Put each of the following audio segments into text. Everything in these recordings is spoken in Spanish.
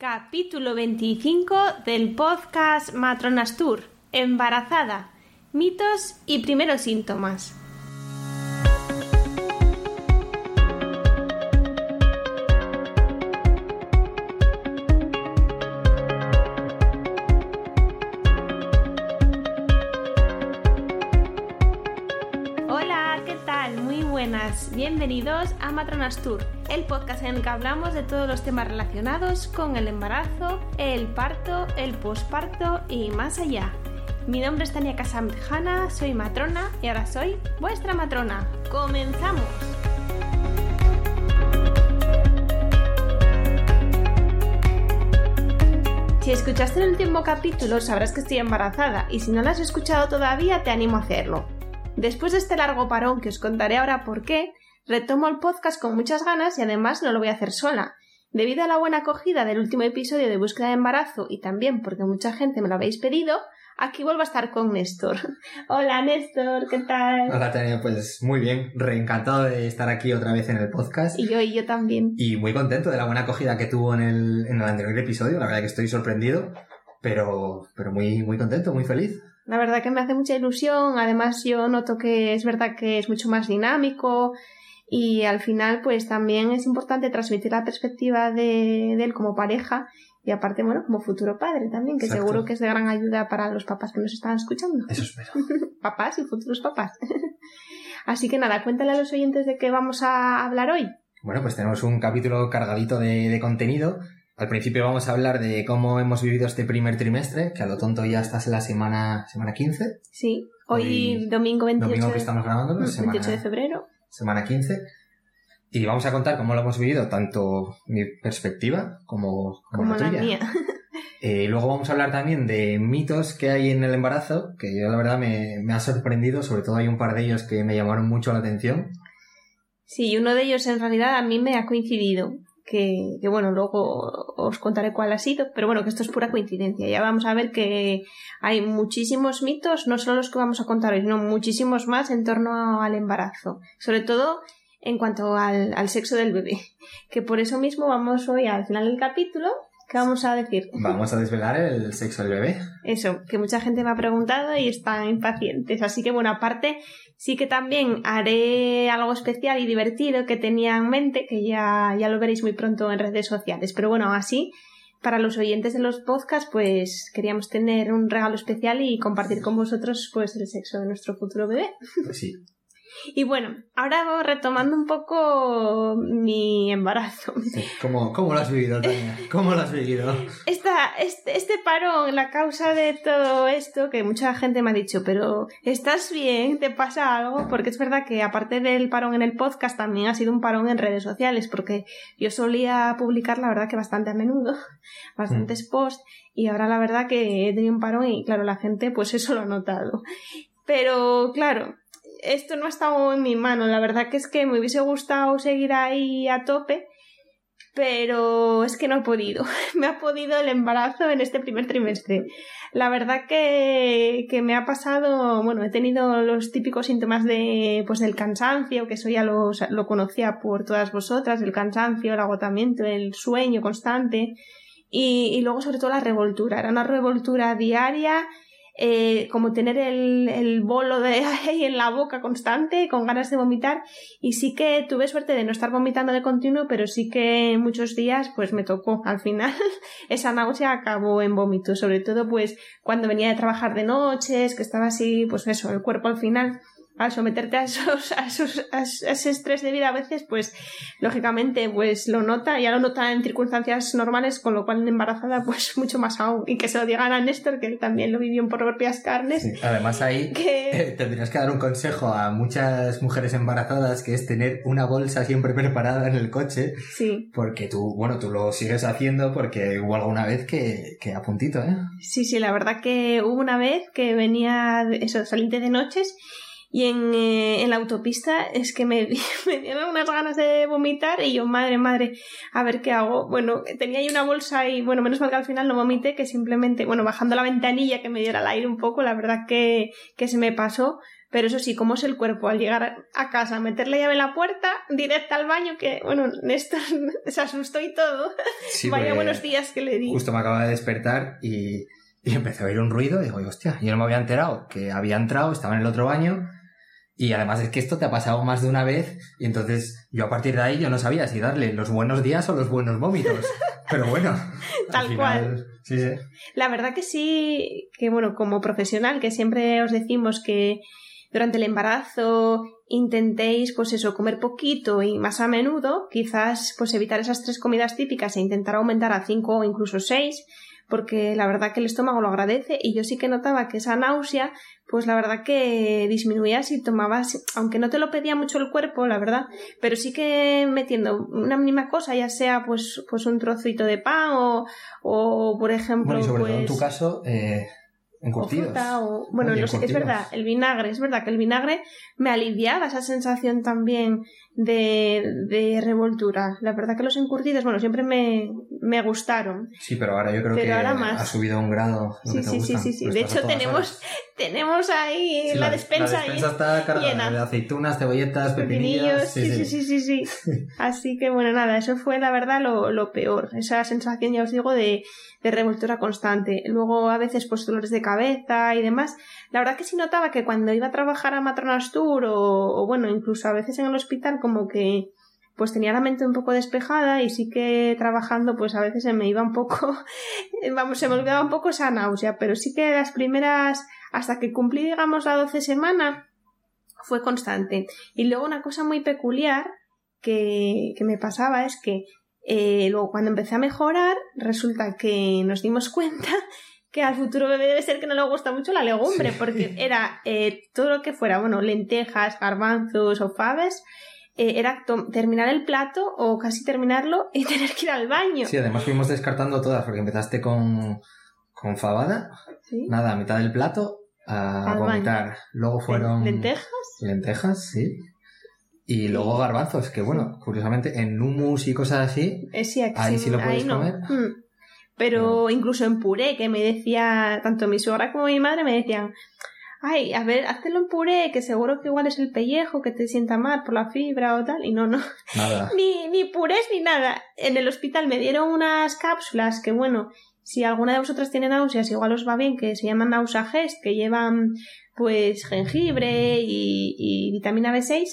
Capítulo 25 del podcast Matronas Tour. Embarazada. Mitos y primeros síntomas. Bienvenidos a Matronas Tour, el podcast en el que hablamos de todos los temas relacionados con el embarazo, el parto, el posparto y más allá. Mi nombre es Tania Casamjana, soy matrona y ahora soy vuestra matrona. ¡Comenzamos! Si escuchaste el último capítulo sabrás que estoy embarazada y si no lo has escuchado todavía te animo a hacerlo. Después de este largo parón que os contaré ahora por qué, retomo el podcast con muchas ganas y además no lo voy a hacer sola. Debido a la buena acogida del último episodio de búsqueda de embarazo y también porque mucha gente me lo habéis pedido, aquí vuelvo a estar con Néstor. Hola Néstor, ¿qué tal? Hola Tania, pues muy bien, reencantado de estar aquí otra vez en el podcast. Y yo, y yo también. Y muy contento de la buena acogida que tuvo en el, en el anterior episodio, la verdad que estoy sorprendido, pero, pero muy, muy contento, muy feliz. La verdad que me hace mucha ilusión, además yo noto que es verdad que es mucho más dinámico y al final pues también es importante transmitir la perspectiva de, de él como pareja y aparte, bueno, como futuro padre también, que Exacto. seguro que es de gran ayuda para los papás que nos están escuchando. Eso espero. papás y futuros papás. Así que nada, cuéntale a los oyentes de qué vamos a hablar hoy. Bueno, pues tenemos un capítulo cargadito de, de contenido. Al principio vamos a hablar de cómo hemos vivido este primer trimestre, que a lo tonto ya estás en la semana, semana 15, Sí, hoy, Hoy, domingo 28, domingo que estamos grabando, mm, semana, 28 de febrero. Semana 15. Y vamos a contar cómo lo hemos vivido, tanto mi perspectiva como, como, Como la la tuya. mía. Eh, luego vamos a hablar también de mitos que hay en el embarazo, que yo la verdad me, me ha sorprendido, sobre todo hay un par de ellos que me llamaron mucho la atención. Sí, uno de ellos en realidad a mí me ha coincidido. Que, bueno, luego os contaré cuál ha sido, pero bueno, que esto es pura coincidencia. Ya vamos a ver que hay muchísimos mitos, no solo los que vamos a contar hoy, sino muchísimos más en torno al embarazo. Sobre todo en cuanto al, al sexo del bebé. Que por eso mismo vamos hoy al final del capítulo, que vamos a decir? Vamos a desvelar el sexo del bebé. Eso, que mucha gente me ha preguntado y están impacientes. Así que bueno, aparte, sí que también haré algo especial y divertido que tenía en mente, que ya, ya lo veréis muy pronto en redes sociales. Pero bueno, así, para los oyentes de los podcasts, pues queríamos tener un regalo especial y compartir con vosotros pues el sexo de nuestro futuro bebé. Pues sí. Y bueno, ahora retomando un poco mi embarazo. ¿Cómo, cómo lo has vivido, Tania? ¿Cómo lo has vivido? Esta, este, este parón, la causa de todo esto, que mucha gente me ha dicho, pero ¿estás bien? ¿Te pasa algo? Porque es verdad que aparte del parón en el podcast, también ha sido un parón en redes sociales, porque yo solía publicar, la verdad, que bastante a menudo, bastantes posts, y ahora la verdad que he tenido un parón y claro, la gente pues eso lo ha notado. Pero claro, esto no ha estado en mi mano, la verdad que es que me hubiese gustado seguir ahí a tope, pero es que no he podido. Me ha podido el embarazo en este primer trimestre. La verdad que, que me ha pasado, bueno, he tenido los típicos síntomas de, pues del cansancio, que eso ya lo, lo conocía por todas vosotras, el cansancio, el agotamiento, el sueño constante y, y luego sobre todo la revoltura. Era una revoltura diaria eh, como tener el, bolo de ahí en la boca constante, con ganas de vomitar. Y sí que tuve suerte de no estar vomitando de continuo, pero sí que muchos días pues me tocó. Al final esa náusea acabó en vómito, sobre todo pues cuando venía de trabajar de noches, que estaba así, pues eso, el cuerpo al final al someterte a esos, a esos, a ese estrés de vida a veces, pues lógicamente pues lo nota, ya lo nota en circunstancias normales, con lo cual en embarazada pues mucho más aún. Y que se lo digan a Néstor, que él también lo vivió por propias carnes. Además ahí que... tendrías que dar un consejo a muchas mujeres embarazadas que es tener una bolsa siempre preparada en el coche. Sí. Porque tú, bueno, tú lo sigues haciendo porque hubo alguna vez que, que a puntito, ¿eh? Sí, sí, la verdad que hubo una vez que venía, eso, saliente de noches y en, eh, en la autopista es que me, me, dieron unas ganas de vomitar y yo, madre, madre, a ver qué hago. Bueno, tenía ahí una bolsa y bueno, menos mal que al final no vomité, que simplemente, bueno, bajando la ventanilla que me diera el aire un poco, la verdad que, que se me pasó. Pero eso sí, ¿cómo es el cuerpo? Al llegar a casa, meter la llave en la puerta, directa al baño, que bueno, Néstor se asustó y todo. Sí, Vaya buenos días que le di. Justo me acaba de despertar y, y empecé a oír un ruido y digo, hostia, yo no me había enterado que había entrado, estaba en el otro baño y además es que esto te ha pasado más de una vez y entonces yo a partir de ahí yo no sabía si darle los buenos días o los buenos vómitos. Pero bueno, Tal al final, cual. Sí, sí. La verdad que sí, que bueno, como profesional, que siempre os decimos que durante el embarazo intentéis, pues eso, comer poquito y más a menudo, quizás pues evitar esas tres comidas típicas e intentar aumentar a cinco o incluso seis, porque la verdad que el estómago lo agradece y yo sí que notaba que esa náusea, pues la verdad que disminuía si tomabas, aunque no te lo pedía mucho el cuerpo, la verdad, pero sí que metiendo una mínima cosa, ya sea pues, pues un trocito de pan o, o por ejemplo, Bueno, y sobre pues, todo en tu caso, eh, o fruta o bueno Oye, no sé, es verdad el vinagre es verdad que el vinagre me aliviaba esa sensación también de, de revoltura la verdad que los encurtidos bueno siempre me, me gustaron Sí, pero ahora yo creo Pero que ahora más. ha subido un grado. lo sí que te sí, sí gusta. sí sí Pues de hecho tenemos tenemos ahí Sí, la, despensa, La despensa está cargada de aceitunas, cebolletas, pepinillos pepinillos. sí sí sí sí sí así que bueno nada eso fue la verdad lo, lo peor esa sensación ya os digo de, de revoltura constante luego a veces pues dolores de cabeza y demás la verdad que sí notaba que cuando iba a trabajar a Matronastur o, o bueno incluso a veces en el hospital como que pues tenía la mente un poco despejada y sí que trabajando pues a veces se me iba un poco vamos se me olvidaba un poco esa náusea pero sí que las primeras hasta que cumplí digamos la 12 semana fue constante. Y luego una cosa muy peculiar que, que me pasaba es que eh, luego cuando empecé a mejorar resulta que nos dimos cuenta que al futuro bebé debe ser que no le gusta mucho la legumbre Sí. porque era eh, todo lo que fuera bueno lentejas garbanzos o faves eh, era terminar el plato o casi terminarlo y tener que ir al baño Sí, además fuimos descartando todas porque empezaste con, con fabada, ¿Sí? nada, a mitad del plato, a Al vomitar. Luego fueron lentejas lentejas, sí. Y luego garbanzos, que bueno, curiosamente en hummus y cosas así, Eh, sí, Ahí sí lo puedes no. comer. Mm. Pero incluso en puré, que me decía, tanto mi suegra como mi madre me decían, ay, a ver, háztelo en puré, que seguro que igual es el pellejo, que te sienta mal por la fibra o tal. Y no, no, nada. ni, ni purés ni nada. En el hospital me dieron unas cápsulas que, bueno, si alguna de vosotras tiene náuseas, igual os va bien, que se llaman Nausagest, que llevan pues jengibre y, y vitamina B6,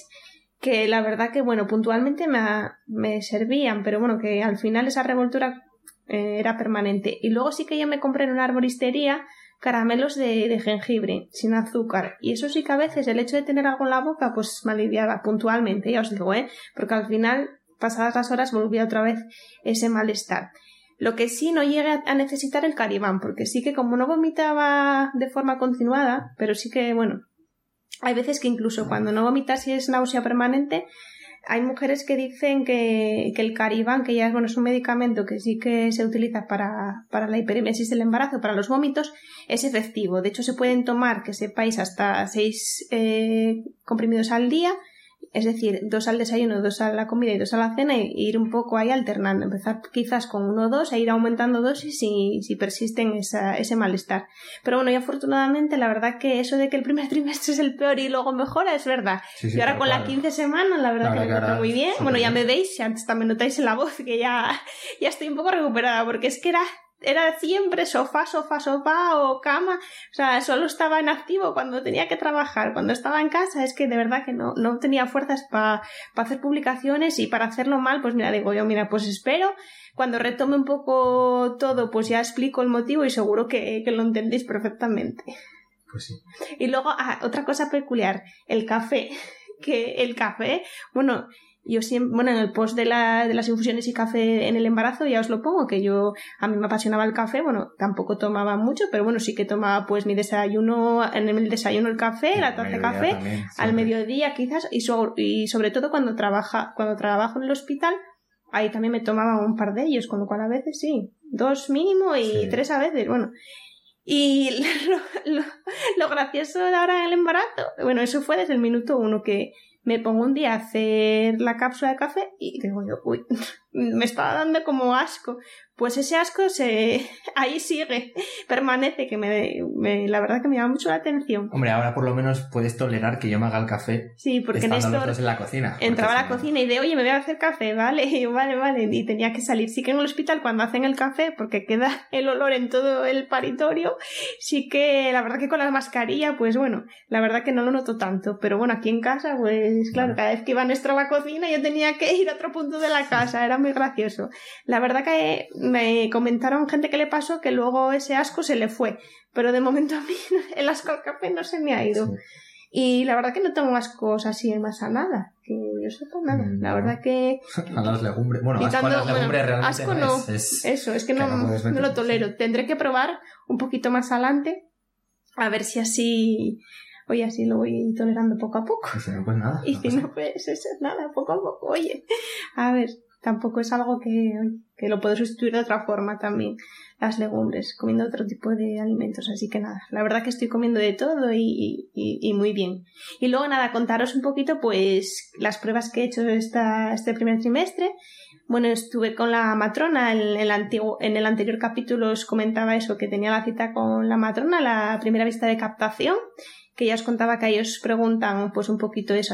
que la verdad que, bueno, puntualmente me, me servían, pero bueno, que al final esa revoltura eh, era permanente. Y luego sí que yo me compré en una arboristería caramelos de, jengibre, sin azúcar. Y eso sí que a veces el hecho de tener algo en la boca, pues me aliviaba puntualmente, ya os digo, ¿eh? Porque al final, pasadas las horas, volvía otra vez ese malestar. Lo que sí no llegué a- a necesitar el caribán, porque sí que como no vomitaba de forma continuada, pero sí que, bueno, hay veces que incluso cuando no vomitas y es náusea permanente, hay mujeres que dicen que, que el caribán, que ya es, bueno, es un medicamento que sí que se utiliza para, para la hiperemesis del embarazo, para los vómitos, es efectivo. De hecho, se pueden tomar, que sepáis, hasta seis eh, comprimidos al día, es decir, dos al desayuno, dos a la comida y dos a la cena, y ir un poco ahí alternando. Empezar quizás con uno o dos e ir aumentando dosis si, si persisten esa, ese malestar. Pero bueno, y afortunadamente, la verdad que eso de que el primer trimestre es el peor y luego mejora es verdad. Sí, sí, y ahora tal con la cual. 15 semanas, la verdad La que me encuentro muy bien. Bueno, ya me veis, y antes también notáis en la voz que ya, ya estoy un poco recuperada, porque es que era, era siempre sofá, sofá, sofá o cama. O sea, solo estaba en activo cuando tenía que trabajar. Cuando estaba en casa, es que de verdad que no, no tenía fuerzas para hacer publicaciones y para hacerlo mal, pues mira, digo yo, mira, pues espero. Cuando retome un poco todo, pues ya explico el motivo y seguro que, que lo entendéis perfectamente. Pues sí. Y luego, ah, otra cosa peculiar, el café. Que el café, bueno, yo siempre, bueno, en el post de, la, de las infusiones y café en el embarazo ya os lo pongo, que yo, a mí me apasionaba el café, bueno, tampoco tomaba mucho, pero bueno, sí que tomaba pues mi desayuno, en el desayuno el café, la taza de café, también, al mediodía quizás, y, so- y sobre todo cuando trabaja, cuando trabajo en el hospital, ahí también me tomaba un par de ellos, con lo cual a veces sí, dos mínimo y tres a veces, bueno. Y lo, lo- lo gracioso de ahora en el embarazo, bueno, eso fue desde el minuto uno que me pongo un día a hacer la cápsula de café y digo yo, uy, me estaba dando como asco. Pues ese asco se ahí sigue, permanece, que me, me- la verdad que me llama mucho la atención. Hombre, ahora por lo menos puedes tolerar que yo me haga el café Sí, porque Néstor en la cocina. entraba a la cocina y de, oye, me voy a hacer café, ¿vale? Y yo, vale, vale. Y tenía que salir. Sí que en el hospital cuando hacen el café, porque queda el olor en todo el paritorio, sí que la verdad que con la mascarilla, pues bueno, la verdad que no lo noto tanto. Pero bueno, aquí en casa, pues claro, Claro. cada vez que iba Néstor a la cocina yo tenía que ir a otro punto de la casa. Era muy gracioso. La verdad que me comentaron gente que le pasó que luego ese asco se le fue. Pero de momento a mí el asco al café no se me ha ido. Sí. Y la verdad que no tengo ascos así más a nada. Que yo sepa nada. Mm, La verdad que A las legumbres. Bueno, asco a Quitando- las legumbres bueno, realmente asco no, es. es- eso, es que no, que no no lo tolero. Tendré que probar un poquito más adelante. A ver si así. Oye, así lo voy tolerando poco a poco. Y si no, pues nada. Y no si pasa no, pues eso es nada, poco a poco. Oye, a ver, tampoco es algo que, que lo puedo sustituir de otra forma también. Las legumbres, comiendo otro tipo de alimentos. Así que nada, la verdad que estoy comiendo de todo y, y- muy bien. Y luego nada, contaros un poquito pues las pruebas que he hecho esta, este primer trimestre. Bueno, estuve con la matrona en el, antiguo, en el anterior capítulo os comentaba eso, que tenía la cita con la matrona, la primera vista de captación, que ya os contaba que ellos preguntan pues un poquito eso,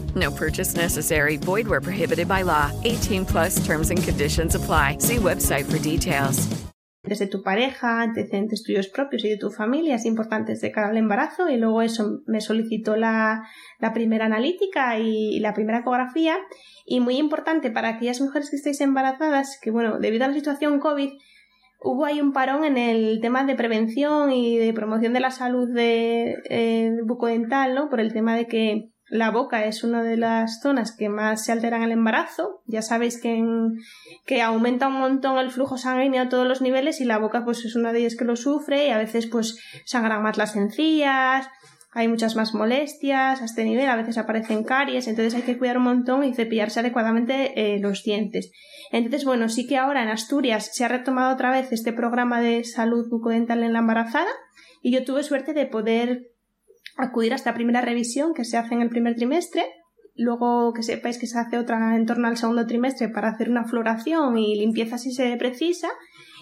No purchase necessary. Void where prohibited by law. 18 plus terms and conditions apply. See website for details. de tu pareja, antecedentes tuyos propios y de tu familia, es importantes de cara al embarazo. Y luego eso me solicitó la, la primera analítica y la primera ecografía. Y muy importante para aquellas mujeres que estáis embarazadas, que bueno, debido a la situación COVID, hubo ahí un parón en el tema de prevención y de promoción de la salud de, eh, bucodental, ¿no? Por el tema de que la boca es una de las zonas que más se alteran el embarazo. Ya sabéis que, que aumenta un montón el flujo sanguíneo a todos los niveles y la boca pues es una de ellas que lo sufre y a veces pues sangran más las encías, hay muchas más molestias a este nivel, a veces aparecen caries, entonces hay que cuidar un montón y cepillarse adecuadamente eh, los dientes. Entonces, bueno, sí que ahora en Asturias se ha retomado otra vez este programa de salud bucodental en la embarazada y yo tuve suerte de poder acudir a esta primera revisión que se hace en el primer trimestre. Luego que sepáis que se hace otra en torno al segundo trimestre para hacer una floración y limpieza si se precisa.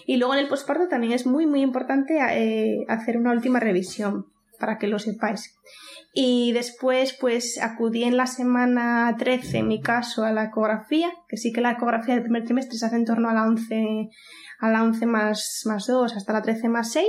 Y luego en el posparto también es muy muy importante eh, hacer una última revisión para que lo sepáis. Y después, pues acudí en la semana 13, en mi caso, a la ecografía, que sí que la ecografía del primer trimestre se hace en torno a la 11, a la 11 más, más 2 hasta la 13 más 6,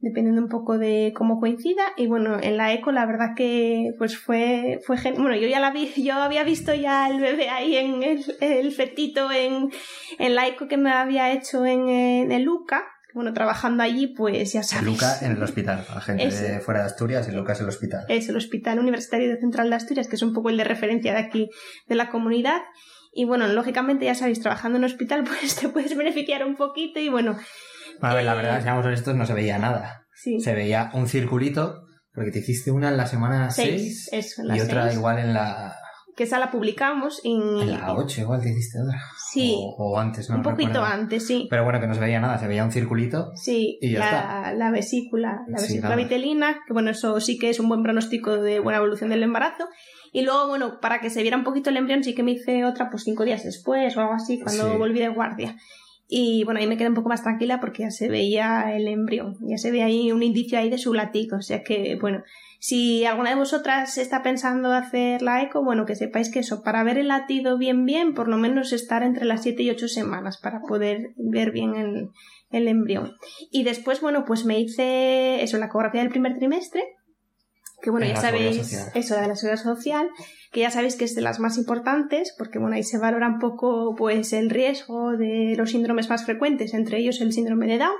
dependiendo un poco de cómo coincida. Y bueno, en la eco la verdad que pues fue, fue gen- bueno, yo ya la vi, yo había visto ya el bebé ahí en el, el fetito en, en la eco que me había hecho en, en el Luca. Bueno, trabajando allí, pues ya sabéis. Luca en el hospital, la gente Eso. de fuera de Asturias y Lucas en el hospital. es el Hospital Universitario de Central de Asturias, que es un poco el de referencia de aquí de la comunidad. Y bueno, lógicamente, ya sabéis, trabajando en un hospital, pues te puedes beneficiar un poquito y bueno, A ver, la Eh, verdad, seamos honestos, no se veía nada. sí. Se veía un circulito, porque te hiciste una en la semana Seis, 6 eso, en la y otra seis. igual en la, Que esa la publicamos en, en la 8, igual te hiciste otra. Sí, O, o antes, no un poquito recuerdo. antes, sí. Pero bueno, que no se veía nada, se veía un circulito. Sí, Y ya la, la vesícula, la Sí, vesícula nada. vitelina, que bueno, eso sí que es un buen pronóstico de buena evolución del embarazo. Y luego, bueno, para que se viera un poquito el embrión, sí que me hice otra pues cinco días después o algo así, cuando Sí. volví de guardia. Y bueno, ahí me quedé un poco más tranquila porque ya se veía el embrión, ya se ve ahí un indicio ahí de su latido. O sea que, bueno, si alguna de vosotras está pensando hacer la eco, bueno, que sepáis que eso, para ver el latido bien, bien, por lo menos estar entre las 7 y 8 semanas para poder ver bien el, el embrión. Y después, bueno, pues me hice eso, la ecografía del primer trimestre, que bueno, En ya sabéis, eso de la seguridad social, que ya sabéis que es de las más importantes, porque bueno, ahí se valora un poco pues el riesgo de los síndromes más frecuentes, entre ellos el síndrome de Down.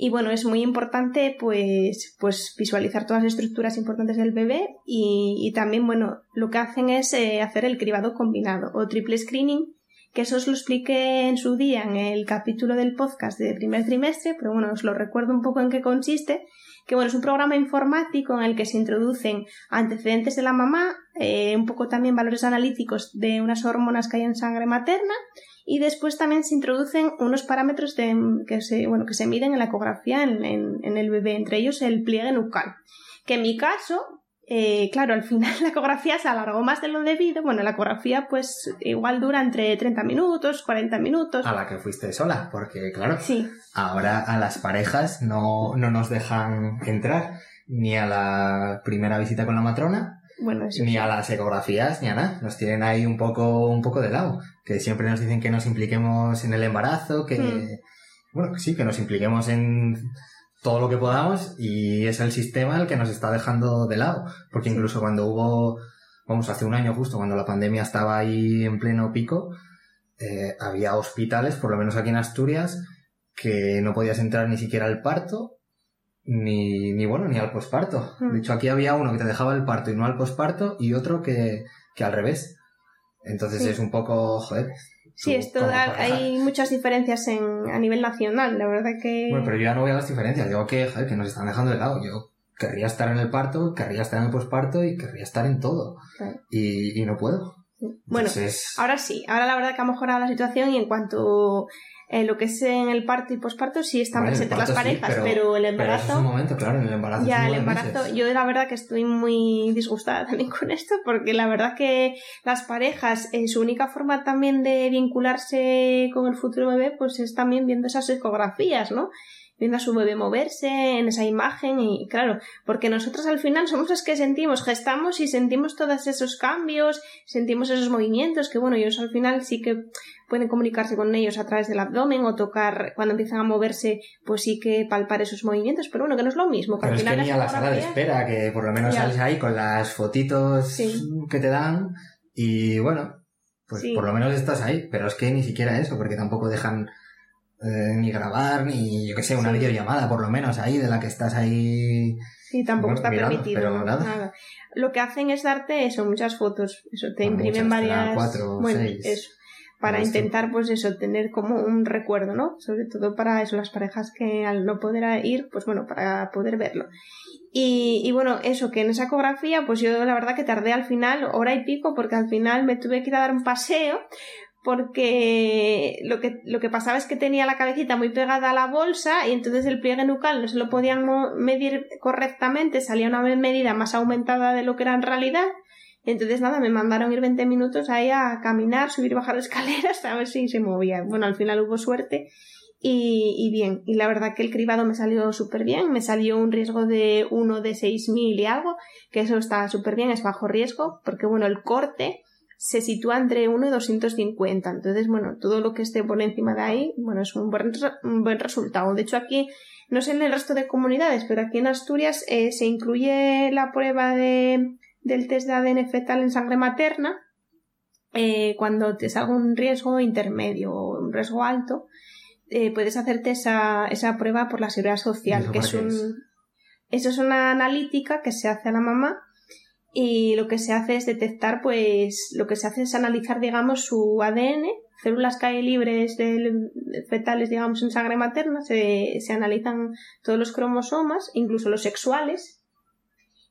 Y bueno, es muy importante pues, pues visualizar todas las estructuras importantes del bebé y, y también, bueno, lo que hacen es eh, hacer el cribado combinado o triple screening, que eso os lo expliqué en su día en el capítulo del podcast de primer trimestre, pero bueno, os lo recuerdo un poco en qué consiste, que bueno, es un programa informático en el que se introducen antecedentes de la mamá, eh, un poco también valores analíticos de unas hormonas que hay en sangre materna y después también se introducen unos parámetros que, se, bueno, que se miden en la ecografía en el bebé, entre ellos el pliegue nucal. Que en mi caso, eh, claro, al final la ecografía se alargó más de lo debido. Bueno, la ecografía pues igual dura entre 30 minutos, 40 minutos. A la que fuiste sola, porque claro, Sí, ahora a las parejas no, no nos dejan entrar ni a la primera visita con la matrona, bueno, ni sí. a las ecografías, ni a nada. Nos tienen ahí un poco, un poco de lado. Que siempre nos dicen que nos impliquemos en el embarazo, que, Mm. bueno, sí, que nos impliquemos en todo lo que podamos y es el sistema el que nos está dejando de lado. Porque incluso cuando hubo, vamos, hace un año justo, cuando la pandemia estaba ahí en pleno pico, eh, había hospitales, por lo menos aquí en Asturias, que no podías entrar ni siquiera al parto, ni, ni bueno, ni al posparto. Mm. De hecho, aquí había uno que te dejaba el parto y no al posparto, y otro que, que al revés. Entonces Sí. es un poco, joder. Sí, esto da- hay muchas diferencias en, a nivel nacional, la verdad que... Bueno, pero yo ya no veo las diferencias. Digo que, joder, que nos están dejando de lado. Yo querría estar en el parto, querría estar en el posparto y querría estar en todo. Claro. Y, y no puedo. Bueno, Entonces, Ahora sí, ahora la verdad que ha mejorado la situación y en cuanto eh, lo que es en el parto y posparto sí están Bueno, presentes las sí, parejas, pero- pero, el pero embarazo... es un momento, claro, en el embarazo. Ya, el embarazo, meses. yo la verdad que estoy muy disgustada también con esto, porque la verdad que las parejas, eh, su única forma también de vincularse con el futuro bebé, pues es también viendo esas ecografías, ¿no? Viendo a su bebé moverse en esa imagen y claro, porque nosotros al final somos los que sentimos, gestamos y sentimos todos esos cambios, sentimos esos movimientos, que bueno, ellos al final sí que pueden comunicarse con ellos a través del abdomen o tocar, cuando empiezan a moverse, pues sí que palpar esos movimientos, pero bueno, que no es lo mismo. Pero al es que ni a la sala de espera, que por lo menos Ya. sales ahí con las fotitos Sí. que te dan y bueno, pues Sí. por lo menos estás ahí, pero es que ni siquiera eso, porque tampoco dejan eh, ni grabar, ni yo que sé, una Sí. videollamada por lo menos ahí, de la que estás ahí... Sí, tampoco Bueno, está mirando, permitido. pero nada. Lo que hacen es darte eso, muchas fotos. Eso, te Bueno, imprimen muchas, varias. cuatro bueno, seis. eso. Para intentar, pues eso, tener como un recuerdo, ¿no? Sobre todo para eso, las parejas que al no poder ir, pues bueno, para poder verlo. Y, y bueno, eso, que en esa ecografía, pues yo la verdad que tardé al final hora y pico, porque al final me tuve que ir a dar un paseo, porque lo que, lo que pasaba es que tenía la cabecita muy pegada a la bolsa y entonces el pliegue nucal no se lo podían medir correctamente, salía una medida más aumentada de lo que era en realidad. Entonces nada, me mandaron ir 20 minutos ahí a caminar, subir bajar escaleras a ver si se movía. Bueno, al final hubo suerte y, y bien. Y la verdad que el cribado me salió súper bien. Me salió un riesgo de uno de 6.000 y algo, que eso está súper bien, es bajo riesgo, porque bueno, el corte se sitúa entre 1 y 250. Entonces, bueno, todo lo que esté por encima de ahí, bueno, es un buen, un buen resultado. De hecho, aquí, no sé en el resto de comunidades, pero aquí en Asturias eh, se incluye la prueba de, del test de ADN fetal en sangre materna eh, cuando te salga un riesgo intermedio o un riesgo alto. eh, puedes hacerte esa, esa prueba por la seguridad social, ¿Eso que es un, es? eso es una analítica que se hace a la mamá y lo que se hace es detectar, pues, lo que se hace es analizar, digamos, su ADN, células hay libres del- fetales, digamos, en sangre materna, se, se analizan todos los cromosomas, incluso los sexuales,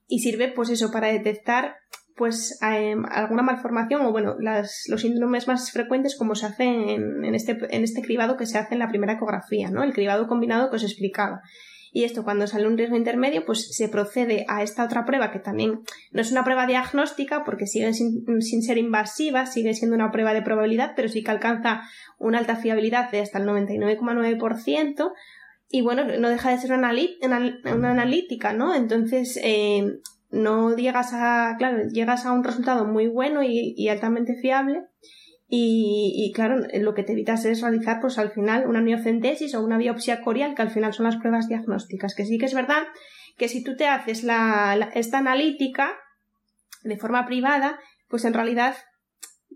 y sirve, pues, eso, para detectar, pues, em, alguna malformación o, bueno, las, los síndromes más frecuentes como se hacen en, en este, en este cribado que se hace en la primera ecografía, ¿no? El cribado combinado que os explicaba. Y esto, cuando sale un riesgo intermedio, pues se procede a esta otra prueba que también no es una prueba diagnóstica porque sigue sin, ser invasiva, sigue siendo una prueba de probabilidad, pero sí que alcanza una alta fiabilidad de hasta el 99,9%. Y bueno, no deja de ser una, una analítica, ¿no? Entonces, eh, no llegas a, claro, llegas a un resultado muy bueno y, altamente fiable. Y, claro, lo que te evitas es realizar, pues al final, una miocentesis o una biopsia corial, que al final son las pruebas diagnósticas. Que sí que es verdad que si tú te haces la, esta analítica de forma privada, pues en realidad,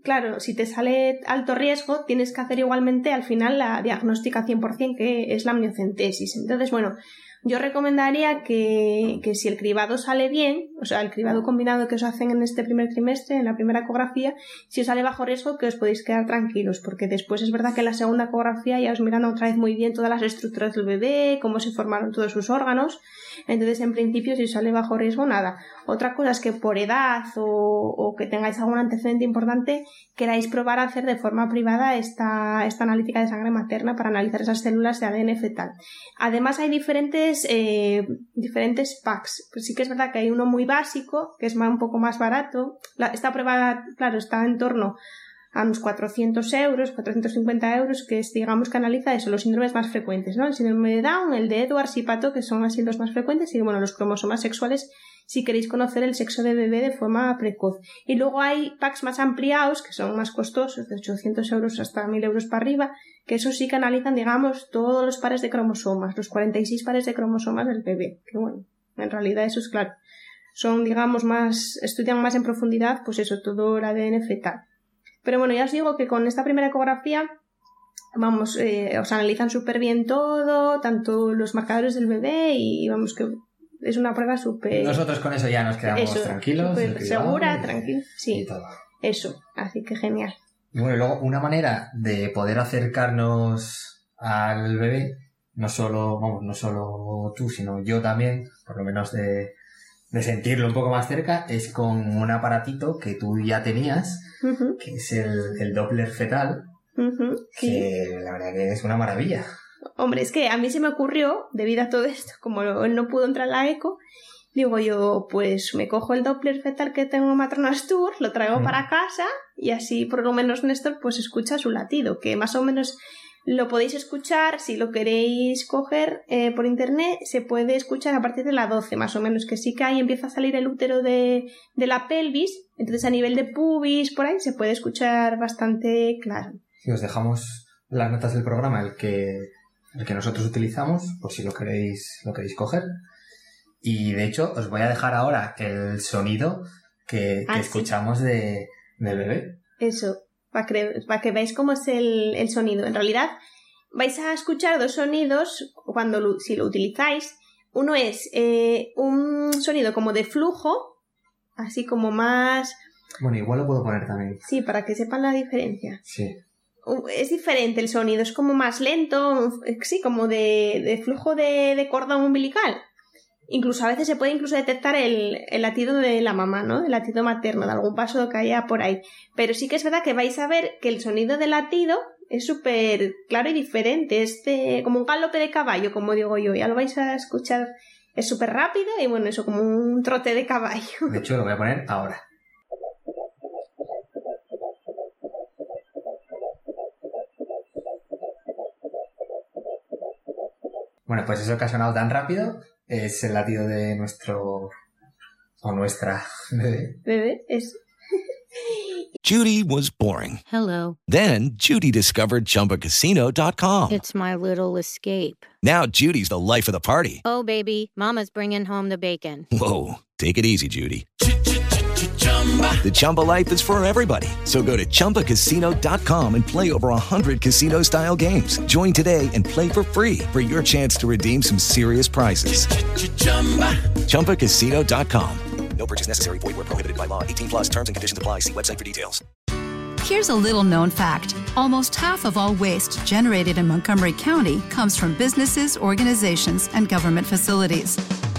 claro, si te sale alto riesgo, tienes que hacer igualmente al final la diagnóstica 100%, que es la miocentesis. Entonces, bueno, yo recomendaría que, que, si el cribado sale bien, o sea, el cribado combinado que os hacen en este primer trimestre, en la primera ecografía, si os sale bajo riesgo, que os podéis quedar tranquilos, porque después es verdad que en la segunda ecografía ya os miran otra vez muy bien todas las estructuras del bebé, cómo se formaron todos sus órganos. Entonces, en principio, si os sale bajo riesgo, nada. Otra cosa es que por edad o, o que tengáis algún antecedente importante, queráis probar a hacer de forma privada esta, esta analítica de sangre materna para analizar esas células de ADN fetal. Además, hay diferentes eh, diferentes, packs. Pues sí que es verdad que hay uno muy básico, que es un poco más barato. esta prueba, claro, está en torno a unos 400 euros, 450 euros, que es, digamos, que analiza eso, los síndromes más frecuentes, ¿no? El síndrome de Down, el de Edwards y Pato, que son así los más frecuentes, y bueno, los cromosomas sexuales si queréis conocer el sexo de bebé de forma precoz. Y luego hay packs más ampliados, que son más costosos, de 800 euros hasta 1000 euros para arriba, que eso sí que analizan, digamos, todos los pares de cromosomas, los 46 pares de cromosomas del bebé. Que bueno, en realidad eso es claro. Son, digamos, más, estudian más en profundidad, pues eso, todo el ADN fetal. Pero bueno, ya os digo que con esta primera ecografía, vamos, eh, os analizan súper bien todo, tanto los marcadores del bebé y vamos que es una prueba súper... Nosotros con eso ya nos quedamos tranquilos. segura, tranquila, sí. Eso, así que genial. Y bueno, luego una manera de poder acercarnos al bebé, no solo, vamos, no solo tú, sino yo también, por lo menos de, sentirlo un poco más cerca, es con un aparatito que tú ya tenías, que es el, Doppler fetal, que la verdad que es una maravilla. Hombre, es que a mí se me ocurrió, debido a todo esto, como él no pudo entrar a la eco, digo yo, pues me cojo el Doppler fetal que tengo en Matronas Tour, lo traigo mm. para casa y así por lo menos Néstor pues escucha su latido, que más o menos lo podéis escuchar, si lo queréis coger eh, por internet, se puede escuchar a partir de la 12 más o menos, que sí que ahí empieza a salir el útero de, de la pelvis, entonces a nivel de pubis, por ahí se puede escuchar bastante claro. Si os dejamos las notas del programa, el que el que nosotros utilizamos, por si lo queréis, lo queréis coger. Y de hecho, os voy a dejar ahora el sonido que, ah, escuchamos de, del bebé. Eso, para que, para que veáis cómo es el, el, sonido. En realidad, vais a escuchar dos sonidos cuando si lo utilizáis. Uno es eh, un sonido como de flujo, así como más. Bueno, igual lo puedo poner también. Sí, para que sepan la diferencia. Sí es diferente el sonido, es como más lento, sí, como de, flujo de, cordón umbilical. Incluso a veces se puede incluso detectar el, latido de la mamá, ¿no? El latido materno, de algún paso que haya por ahí. Pero sí que es verdad que vais a ver que el sonido del latido es súper claro y diferente. Es como un galope de caballo, como digo yo. Ya lo vais a escuchar. Es súper rápido y bueno, eso como un trote de caballo. De hecho, lo voy a poner ahora. Bueno, pues eso que ha sonado tan rápido es el latido de nuestro o nuestra bebé. Bebé es. Judy was boring. Hello. Then Judy discovered chumbacasino.com. It's my little escape. Now Judy's the life of the party. Oh, baby, Mama's bringing home the bacon. Whoa. Take it easy, Judy. The Chumba life is for everybody. So go to ChumbaCasino.com and play over 100 casino style games. Join today and play for free for your chance to redeem some serious prizes. Ch-ch-chumba. ChumbaCasino.com. No purchase necessary. Void where prohibited by law. 18 plus terms and conditions apply. See website for details. Here's a little known fact almost half of all waste generated in Montgomery County comes from businesses, organizations, and government facilities.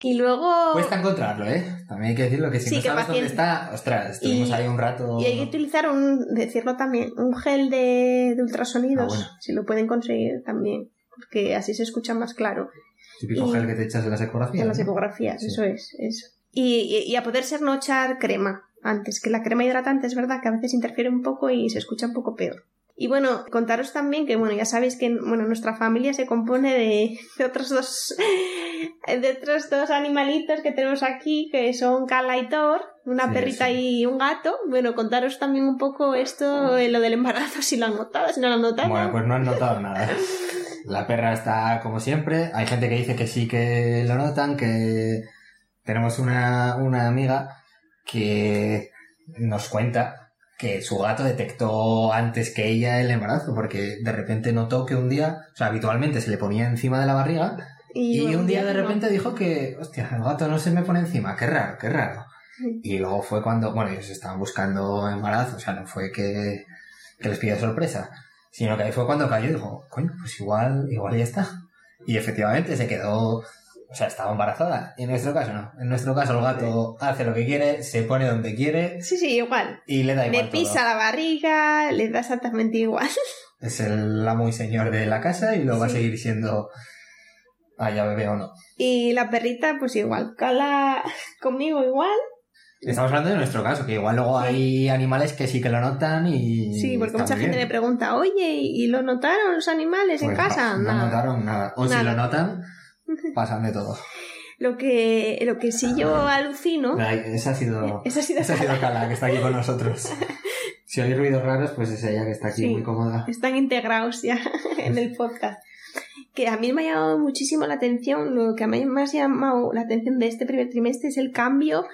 Y luego... Cuesta encontrarlo, ¿eh? También hay que decirlo que si Sí, no que sabes dónde está, ostras, estuvimos Y- ahí un rato. Y hay que utilizar un, decirlo también, un gel de, de ultrasonidos, Ah, bueno. si lo pueden conseguir también, porque así se escucha más claro. Típico y- gel que te echas en las ecografías. En las ¿no? ecografías, Sí. eso es, eso. Y- y a poder ser no echar crema antes, que la crema hidratante es verdad que a veces interfiere un poco y se escucha un poco peor. Y bueno, contaros también que, bueno, ya sabéis que bueno, nuestra familia se compone de, de otros dos de otros dos animalitos que tenemos aquí, que son Cala y Thor, una Sí, perrita sí. y un gato. Bueno, contaros también un poco esto, eh, lo del embarazo, si lo han notado, si no lo han notado. Bueno, pues no han notado nada. La perra está como siempre. Hay gente que dice que sí que lo notan, que tenemos una, una amiga que nos cuenta que su gato detectó antes que ella el embarazo, porque de repente notó que un día, o sea, habitualmente se le ponía encima de la barriga y, un día de no. repente dijo que, hostia, el gato no se me pone encima, qué raro, qué raro. Y luego fue cuando, bueno, ellos estaban buscando embarazo, o sea, no fue que, que les pidió sorpresa, sino que ahí fue cuando cayó y dijo, coño, pues igual, igual ya está. Y efectivamente se quedó, o sea, estaba embarazada. En nuestro caso no. En nuestro caso el gato hace lo que quiere, se pone donde quiere Sí, sí, igual. y le da igual. Le pisa todo. la barriga, le da exactamente igual. Es el amo y señor de la casa y lo va a seguir siendo allá bebé o no. Y la perrita, pues igual. Cala conmigo igual. Estamos hablando de nuestro caso, que igual luego hay animales que sí que lo notan y. Sí, porque mucha gente me pregunta, oye, ¿y lo notaron los animales en Pues casa? No, no Nada. notaron nada. O si lo notan, pasan de todo. Lo que, lo que sí yo alucino. Esa ha sido. Esa ha sido esa ha sido Cala. Que está aquí con nosotros. Si oís ruidos raros, pues es ella que está aquí Sí. muy cómoda. Están integrados ya en el podcast. Que a mí me ha llamado muchísimo la atención, lo que a mí me ha llamado la atención de este primer trimestre es el cambio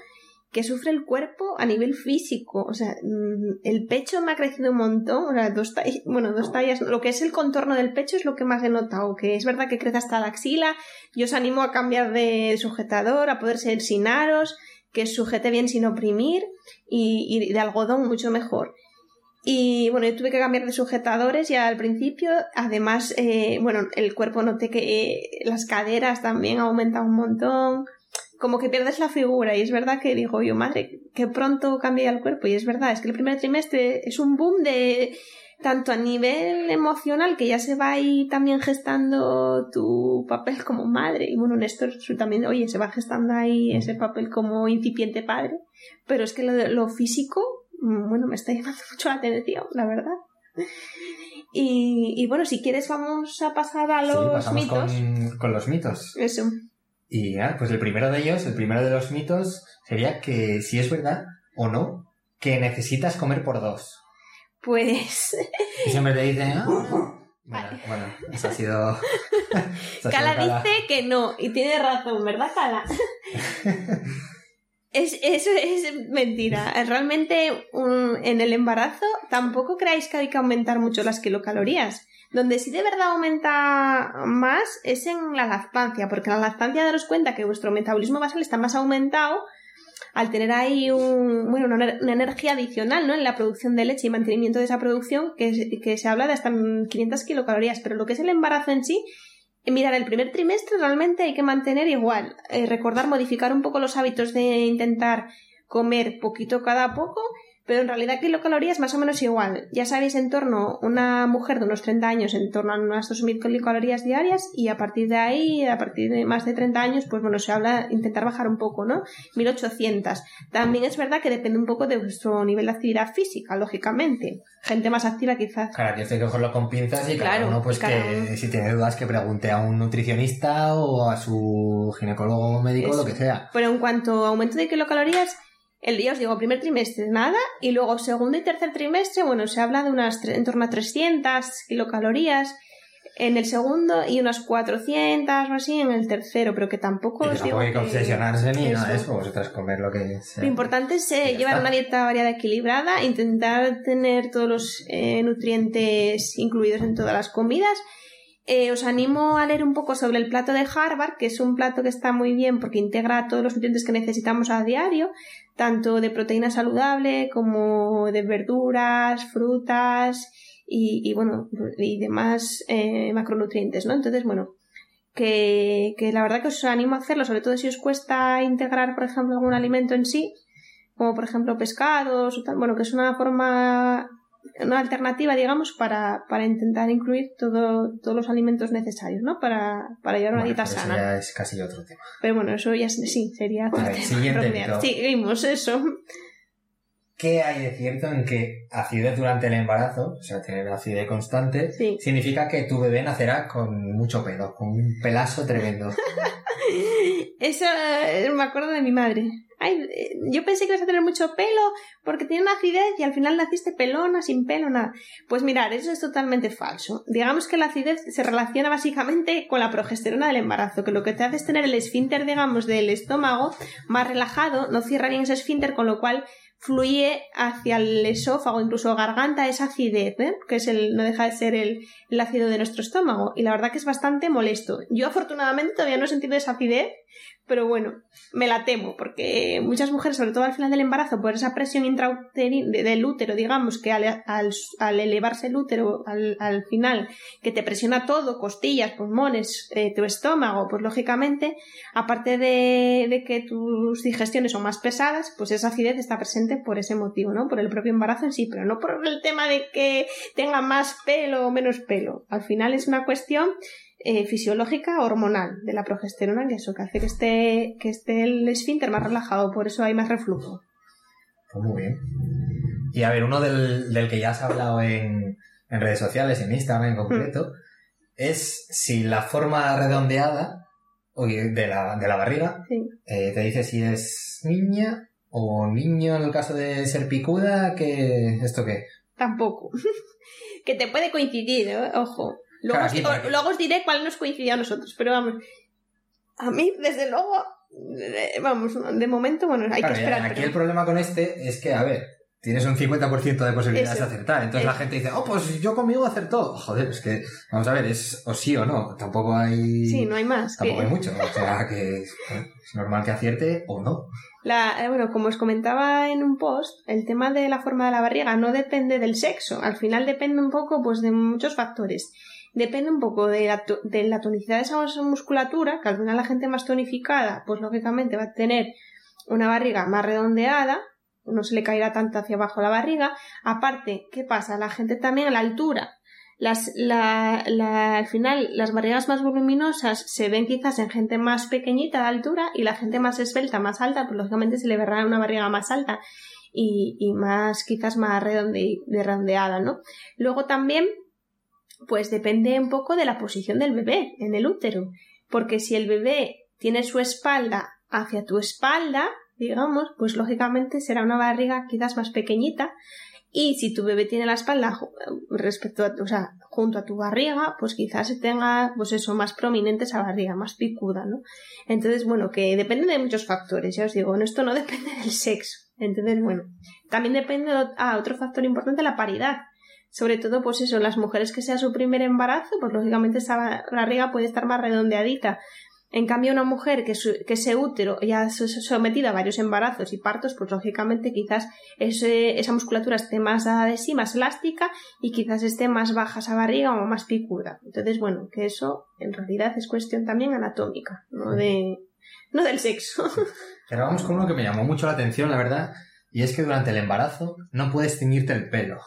que sufre el cuerpo a nivel físico. O sea, mm, el pecho me ha crecido un montón, o sea, dos tallas, bueno, dos tallas, lo que es el contorno del pecho es lo que más he notado, que es verdad que crece hasta la axila. Yo os animo a cambiar de sujetador, a poder ser sin aros, que sujete bien sin oprimir y, de algodón mucho mejor. Y bueno, yo tuve que cambiar de sujetadores ya al principio. Además, eh, bueno, el cuerpo noté que eh, las caderas también han aumentado un montón. Como que pierdes la figura. Y es verdad que digo yo, madre, que pronto cambia el cuerpo. Y es verdad, es que el primer trimestre es un boom de tanto a nivel emocional, que ya se va ahí también gestando tu papel como madre. Y bueno, Néstor también, oye, se va gestando ahí ese papel como incipiente padre. Pero es que lo, lo físico, mm, bueno, me está llamando mucho la atención, la verdad. Y, y bueno, si quieres vamos a pasar a los mitos. con, con los mitos. Eso. Y nada, pues el primero de ellos, el primero de los mitos, sería que si es verdad o no que necesitas comer por dos. Pues Y siempre te dicen, ah, bueno, bueno, eso ha sido. eso ha sido Cala Cala. dice que no, y tiene razón, ¿verdad, Cala? Es, eso es mentira. Realmente un- en el embarazo tampoco creáis que hay que aumentar mucho las kilocalorías. Donde sí de verdad aumenta más es en la lactancia, porque en la lactancia daros cuenta que vuestro metabolismo basal está más aumentado al tener ahí un, bueno, una, ener- una energía adicional ¿no? en la producción de leche y mantenimiento de esa producción, que, que se habla de hasta 500 kilocalorías. Pero lo que es el embarazo en sí, eh, Mirar, el primer trimestre realmente hay que mantener igual, eh, recordar modificar un poco los hábitos de intentar comer poquito cada poco, pero en realidad kilocalorías más o menos igual. Ya sabéis, en torno, una mujer de unos 30 años, en torno a unas 2.000 kilocalorías diarias, y a partir de ahí, a partir de más de 30 años, pues bueno, se habla de intentar bajar un poco, ¿no? 1.800. También es verdad que depende un poco de vuestro nivel de actividad física, lógicamente. Gente más activa quizás Claro, tienes que cogerlo con pinzas y cada Claro, uno, pues cada que si tiene dudas, que pregunte a un nutricionista o a su ginecólogo médico, Eso. lo que sea. Pero en cuanto a aumento de kilocalorías, el día os digo, primer trimestre nada, y luego segundo y tercer trimestre, bueno, se habla de unas en torno a 300 kilocalorías en el segundo y unas 400 o así en el tercero, pero que tampoco os digo hay que obsesionarse ni nada de eso. vosotras comer lo que sea. Lo importante es eh, llevar una dieta variada equilibrada, intentar tener todos los eh, nutrientes incluidos en todas las comidas eh, os animo a leer un poco sobre el plato de Harvard, que es un plato que está muy bien porque integra todos los nutrientes que necesitamos a diario, tanto de proteína saludable como de verduras, frutas y, bueno, y demás eh, macronutrientes, ¿no? Entonces, bueno, que, que la verdad que os animo a hacerlo, sobre todo si os cuesta integrar, por ejemplo, algún alimento en sí, como por ejemplo pescados o tal, bueno, que es una forma una alternativa, digamos, para, para intentar incluir todo, todos los alimentos necesarios, ¿no? Para, para llevar una dieta sana. Eso ya es casi otro tema. Pero bueno, eso ya sí, sería otro tema. siguiente. Seguimos eso. ¿Qué hay de cierto en que acidez durante el embarazo, o sea, tener acidez constante, Sí. significa que tu bebé nacerá con mucho pelo, con un pelazo tremendo? Eso me acuerdo de mi madre. Ay, eh, yo pensé que ibas a tener mucho pelo porque tiene una acidez y al final naciste pelona, sin pelo, nada. Pues mirar, eso es totalmente falso. Digamos que la acidez se relaciona básicamente con la progesterona del embarazo, que lo que te hace es tener el esfínter, digamos, del estómago más relajado, no cierra bien ese esfínter, con lo cual fluye hacia el esófago, incluso garganta, esa acidez, ¿eh? que es el, no deja de ser el, el ácido de nuestro estómago. Y la verdad que es bastante molesto. Yo afortunadamente todavía no he sentido esa acidez, pero bueno, me la temo, porque muchas mujeres, sobre todo al final del embarazo, por esa presión intrauterina de- del útero, digamos, que al, al- al elevarse el útero al, al final, que te presiona todo, costillas, pulmones, eh, tu estómago, pues lógicamente, aparte de, de que tus digestiones son más pesadas, pues esa acidez está presente por ese motivo, ¿no? Por el propio embarazo en sí, pero no por el tema de que tenga más pelo o menos pelo. Al final es una cuestión eh, fisiológica hormonal de la progesterona, que eso que hace que esté, que esté el esfínter más relajado, por eso hay más reflujo. Pues muy bien. Y a ver, uno del, del que ya has hablado en, en redes sociales, en Instagram en concreto, es si la forma redondeada de la, de la barriga Sí. eh, te dice si es niña o niño en el caso de ser picuda, que ¿esto qué? Tampoco. que te puede coincidir, ¿eh? ojo. Luego, os, luego os diré cuál nos coincidió a nosotros, pero vamos. A mí, desde luego, vamos, de momento, bueno, hay Claro, que esperar. aquí pero- el problema con este es que, a ver, tienes un 50% de posibilidades Eso. de acertar. Entonces la gente dice, oh, pues yo conmigo acertó. Joder, es que, vamos a ver, es o sí o no. Tampoco hay... Sí, no hay más. que- Tampoco hay mucho. O sea, que es normal que acierte o no. La, eh, bueno, como os comentaba en un post, el tema de la forma de la barriga no depende del sexo. Al final depende un poco pues, de muchos factores. Depende un poco de la, tonicidad de esa musculatura, que al final la gente más tonificada, pues lógicamente va a tener una barriga más redondeada, no se le caerá tanto hacia abajo la barriga. Aparte, ¿qué pasa? La gente también a la altura. Las, la, la- al final, las barrigas más voluminosas se ven quizás en gente más pequeñita de altura y la gente más esbelta, más alta, pues lógicamente se le verá una barriga más alta y, más, quizás más redonde, redondeada, ¿no? Luego también, pues depende un poco de la posición del bebé en el útero, porque si el bebé tiene su espalda hacia tu espalda, digamos, pues lógicamente será una barriga quizás más pequeñita y si tu bebé tiene la espalda ju- respecto a, o sea, junto a tu barriga, pues quizás tenga, pues eso, más prominente esa barriga, más picuda, ¿no? Entonces, bueno, que depende de muchos factores, ya os digo, esto no depende del sexo. Entonces, bueno, también depende de, ah, otro factor importante, la paridad. Sobre todo, pues eso, las mujeres que sea su primer embarazo, pues lógicamente esa barriga puede estar más redondeadita. En cambio, una mujer que, su- que ese útero ya ha sometido a varios embarazos y partos, pues lógicamente quizás ese- esa musculatura esté más dada de sí, más elástica y quizás esté más baja esa barriga o más picuda. Entonces, bueno, que eso en realidad es cuestión también anatómica, no de no del sexo. Pero vamos con uno que me llamó mucho la atención, la verdad, y es que durante el embarazo no puedes teñirte el pelo.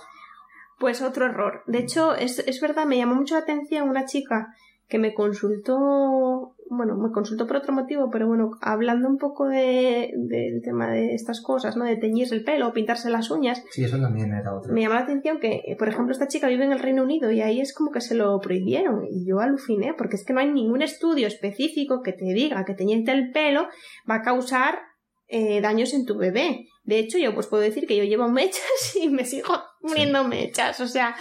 Pues otro error. De hecho, es, es verdad, me llamó mucho la atención una chica que me consultó, bueno, me consultó por otro motivo, pero bueno, hablando un poco de, del tema de estas cosas, ¿no? De teñirse el pelo pintarse las uñas, Sí, eso también era otro. me llamó la atención que, eh, por ejemplo, esta chica vive en el Reino Unido y ahí es como que se lo prohibieron. Y yo aluciné, porque es que no hay ningún estudio específico que te diga que teñirte el pelo va a causar eh, daños en tu bebé. De hecho, yo pues puedo decir que yo llevo mechas y me sigo poniendo mechas. O sea,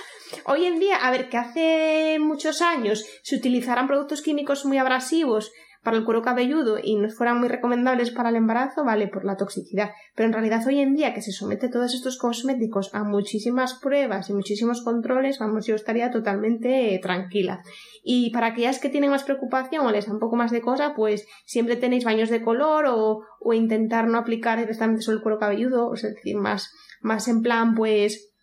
hoy en día, a ver, que hace muchos años se utilizaran productos químicos muy abrasivos para el cuero cabelludo y no fueran muy recomendables para el embarazo, vale, por la toxicidad. Pero en realidad hoy en día que se somete todos estos cosméticos a muchísimas pruebas y muchísimos controles, vamos, yo estaría totalmente tranquila. Y para aquellas que tienen más preocupación o les da un poco más de cosa, pues siempre tenéis baños de color o, o intentar no aplicar directamente sobre el cuero cabelludo, es decir, más, más en plan, pues,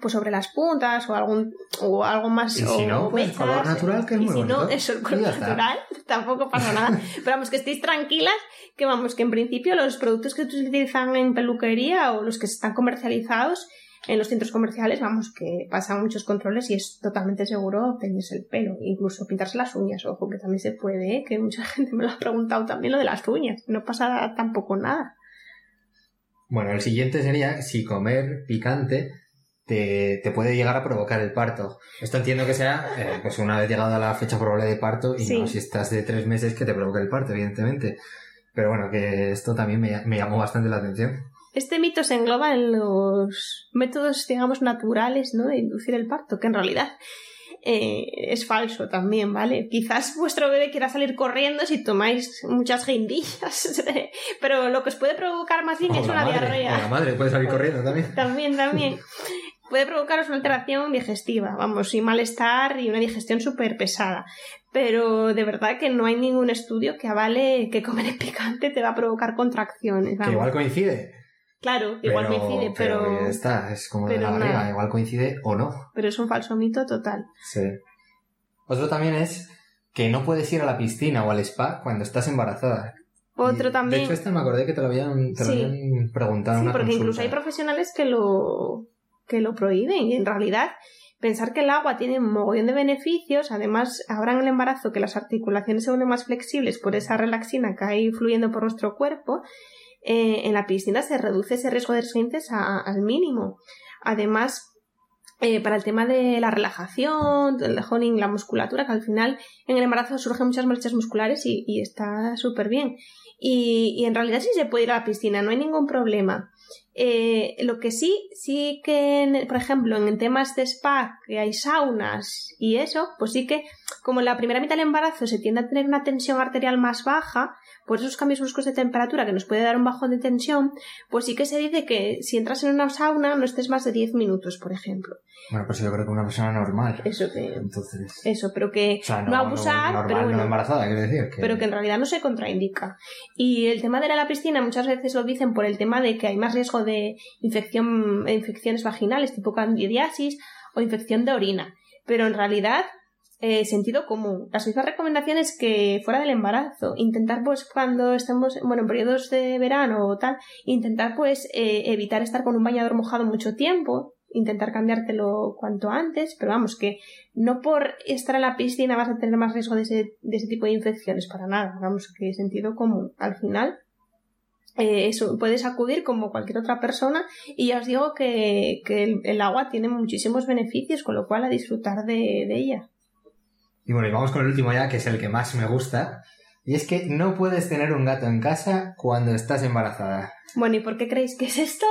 pues sobre las puntas o algún o algo más Y si o no, pues, mechas. color natural, que es y muy si no eso el color natural tampoco pasa nada. Pero vamos que estéis tranquilas que vamos que en principio los productos que se utilizan en peluquería o los que están comercializados en los centros comerciales vamos que pasan muchos controles y es totalmente seguro teñirse el pelo incluso pintarse las uñas. Ojo que también se puede ¿eh? que mucha gente me lo ha preguntado también lo de las uñas no pasa tampoco nada. Bueno, el siguiente sería si comer picante te, te puede llegar a provocar el parto. Esto entiendo que sea eh, pues una vez llegado a la fecha probable de parto y Sí. no si estás de tres meses que te provoque el parto, evidentemente. Pero bueno, que esto también me, me llamó bastante la atención. Este mito se engloba en los métodos, digamos, naturales, ¿no? De inducir el parto, que en realidad eh, es falso también, ¿vale? Quizás vuestro bebé quiera salir corriendo si tomáis muchas guindillas, pero lo que os puede provocar más bien O es una madre, diarrea. o la madre puede salir corriendo también. También, también. Puede provocaros una alteración digestiva, vamos, y malestar y una digestión súper pesada. Pero de verdad que no hay ningún estudio que avale que comer el picante te va a provocar contracciones. Que igual coincide. Claro, igual pero- coincide, pero, está, es como de pero la barriga, igual coincide o no. pero es un falso mito total. Sí. Otro también es que no puedes ir a la piscina o al spa cuando estás embarazada. Otro Y, también. De hecho, este me acordé que te lo habían, te lo Sí. habían preguntado en Sí, una porque incluso hay profesionales que lo, que lo prohíben y en realidad pensar que el agua tiene un mogollón de beneficios, además ahora en el embarazo que las articulaciones se vuelven más flexibles por esa relaxina que hay fluyendo por nuestro cuerpo, eh, en la piscina se reduce ese riesgo de esguinces al mínimo. Además, eh, para el tema de la relajación, del honing, la musculatura, que al final en el embarazo surgen muchas molestias musculares y, y está súper bien. Y, y en realidad sí se puede ir a la piscina, no hay ningún problema. Eh, lo que sí, sí que, en- por ejemplo, en temas de spa, que hay saunas y eso, pues sí que, como en la primera mitad del embarazo se tiende a tener una tensión arterial más baja, por esos cambios bruscos de temperatura que nos puede dar un bajón de tensión, pues sí que se dice que si entras en una sauna no estés más de 10 minutos, por ejemplo. Bueno, pues yo creo que una persona normal. Eso que, Entonces. eso, pero que O sea, no, abusar, normal, pero bueno, no embarazada, quiero decir. Que... pero que en realidad no se contraindica. Y el tema de ir a la piscina muchas veces lo dicen por el tema de que hay más riesgo de infección, infecciones vaginales tipo candidiasis o infección de orina. Pero en realidad, eh, sentido común. Las mismas recomendaciones que fuera del embarazo. Intentar, pues, cuando estemos, bueno, en periodos de verano o tal, intentar, pues, eh, evitar estar con un bañador mojado mucho tiempo. Intentar cambiártelo cuanto antes, pero vamos, que no por estar en la piscina vas a tener más riesgo de ese, de ese tipo de infecciones, para nada. Vamos, que sentido común. Al final, eh, eso, puedes acudir como cualquier otra persona y ya os digo que, el, agua tiene muchísimos beneficios, con lo cual a disfrutar de ella. Y bueno, y vamos con el último ya, que es el que más me gusta. Y es que no puedes tener un gato en casa cuando estás embarazada. Bueno, ¿y por qué creéis que es esto?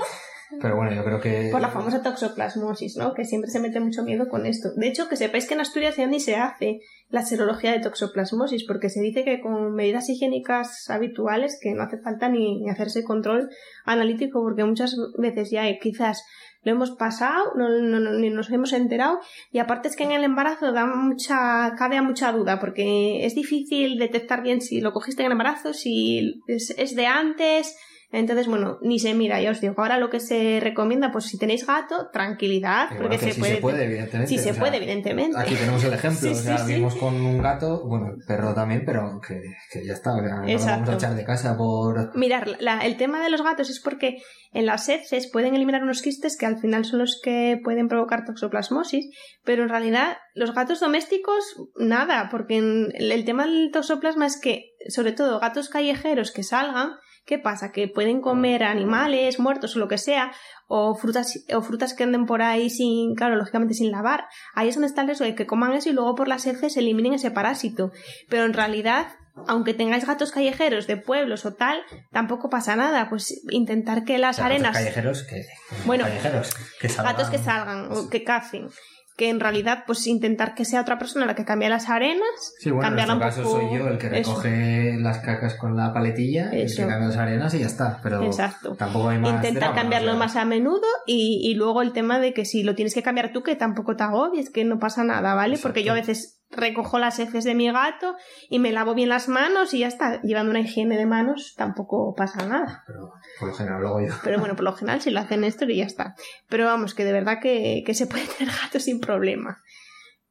Pero bueno, yo creo que... Por la famosa toxoplasmosis, ¿no? Que siempre se mete mucho miedo con esto. De hecho, que sepáis que en Asturias ya ni se hace la serología de toxoplasmosis, porque se dice que con medidas higiénicas habituales, que no hace falta ni, ni hacerse control analítico, porque muchas veces ya eh, quizás lo hemos pasado, no, no- no- ni nos hemos enterado, y aparte es que en el embarazo da mucha, cabe a mucha duda, porque es difícil detectar bien si lo cogiste en el embarazo, si es, es de antes, entonces, bueno, ni se mira, ya os digo. Ahora lo que se recomienda, pues si tenéis gato, tranquilidad, que porque se, sí puede, se puede, evidentemente. Sí, se sea, puede, evidentemente. Aquí tenemos el ejemplo, Sí, o sea, sí, sí. vivimos con un gato, bueno, perro también, pero que, que ya está, o sea, no lo vamos a echar de casa por... Mirar, la- el tema de los gatos es porque en las heces pueden eliminar unos quistes que al final son los que pueden provocar toxoplasmosis, pero en realidad los gatos domésticos, nada, porque en- el tema del toxoplasma es que, sobre todo gatos callejeros que salgan, ¿qué pasa? Que pueden comer animales muertos o lo que sea, o frutas, o frutas que anden por ahí sin, claro, lógicamente sin lavar. Ahí es donde está el riesgo de que coman eso y luego por las heces eliminen ese parásito. Pero en realidad, aunque tengáis gatos callejeros de pueblos o tal, tampoco pasa nada. Pues intentar que las O sea, gatos arenas. callejeros que... Bueno, callejeros, que salgan- gatos que salgan o que cacen. Que en realidad pues intentar que sea otra persona la que cambie las arenas, Sí, bueno, en un caso poco- soy yo el que eso. recoge las cacas con la paletilla, el Eso. que cambia las arenas y ya está. Pero Exacto. tampoco hay más intentar drama, cambiarlo o sea, más a menudo y, y luego el tema de que si lo tienes que cambiar tú que tampoco te agobies, que no pasa nada, ¿vale? Porque yo a veces recojo las heces de mi gato y me lavo bien las manos y ya está, llevando una higiene de manos tampoco pasa nada. Pero por lo general luego yo. Pero bueno, por lo general si lo hacen esto y ya está. Pero vamos, que de verdad que, que se puede tener gatos sin problema.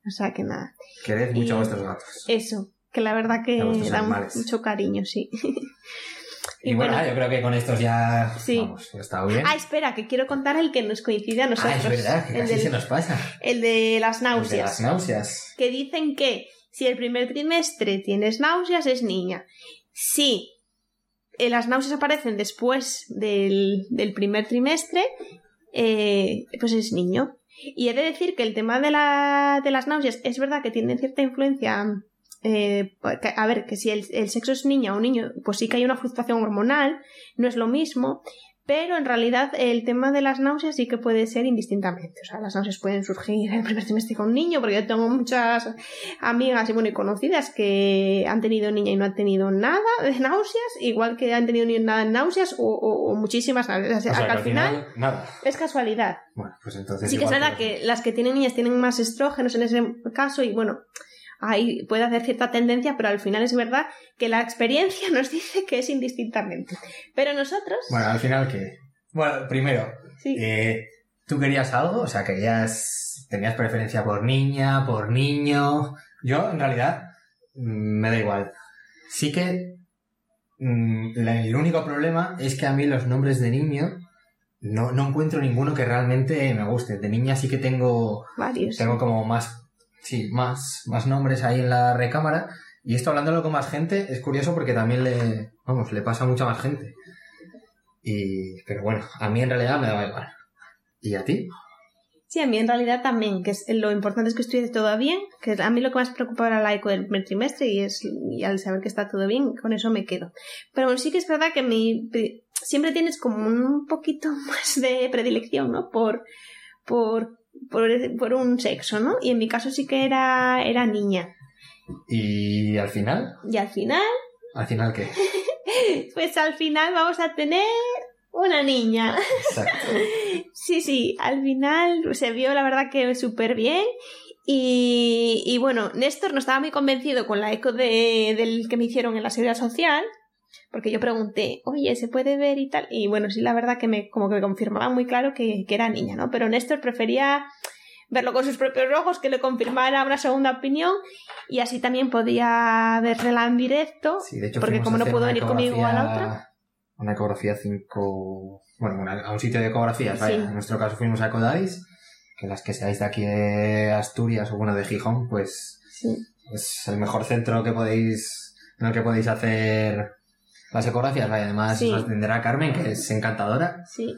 O sea que nada. Quered mucho Y- a vuestros gatos. Eso, que la verdad que da animales. mucho cariño, sí. Y, bueno, yo creo que con estos ya. Sí. Vamos, está bien. Ah, espera, que quiero contar el que nos coincide a nosotros. Ah, es verdad, que casi del- se nos pasa. el de las El de náuseas. las náuseas. que dicen que si el primer trimestre tienes náuseas es niña. Si eh, las náuseas aparecen después del, del primer trimestre, eh, pues es niño. Y he de decir que el tema de, la, de las náuseas es verdad que tiene cierta influencia. Eh, que- a ver, que si el, el sexo es niña o niño, pues sí que hay una fluctuación hormonal, no es lo mismo. Pero en realidad el tema de las náuseas sí que puede ser indistintamente. O sea, las náuseas pueden surgir en el primer trimestre con un niño, porque yo tengo muchas amigas y bueno, y conocidas que han tenido niña y no han tenido nada de náuseas, igual que han tenido ni nada de náuseas o, o- o muchísimas náuseas. O sea, al final, nada. es casualidad. Bueno, pues entonces. Sí que es verdad que las que tienen niñas tienen más estrógenos en ese caso y bueno, ahí puede hacer cierta tendencia, pero al final es verdad que la experiencia nos dice que es indistintamente. Pero nosotros, Bueno, al final que. Bueno, primero, sí, eh, ¿tú querías algo? O sea, querías. ¿Tenías preferencia por niña, por niño? Yo, en realidad, mm, me da igual. Sí que. mm, el único problema es que a mí los nombres de niño. No, no encuentro ninguno que realmente me guste. De niña sí que tengo varios. tengo como más, sí, más, más nombres ahí en la recámara. Y esto hablándolo con más gente es curioso porque también le, vamos, le pasa a mucha más gente. Y, pero bueno, a mí en realidad me daba igual. ¿Y a ti? Sí, a mí en realidad también, que es, lo importante es que estuviese todo bien, que a mí lo que más preocupaba era la eco del primer trimestre y es y al saber que está todo bien, con eso me quedo. Pero sí que es verdad que mi, siempre tienes como un poquito más de predilección, ¿no? Por, por, por, por un sexo, ¿no? Y en mi caso sí que era, era niña. Y al final, Y al final, al final qué? pues al final vamos a tener una niña. Exacto. Sí, sí, al final se vio la verdad que súper bien. Y, y bueno, Néstor no estaba muy convencido con la eco de, del que me hicieron en la seguridad social, porque yo pregunté, oye, ¿se puede ver y tal? Y bueno, sí, la verdad que me, como que me confirmaba muy claro que, que era niña, ¿no? Pero Néstor prefería verlo con sus propios ojos, que le confirmara una segunda opinión, y así también podía verla en directo, Sí, de hecho, porque como a no pudo venir conmigo a la otra. Una ecografía 5. Bueno, una- a un sitio de ecografías, vaya. En nuestro caso fuimos a Ecodadis, que las que seáis de aquí de Asturias o bueno de Gijón, pues Sí. es el mejor centro que podéis en el que podéis hacer las ecografías. Vaya, además Sí. os atenderá Carmen, que es encantadora. Sí.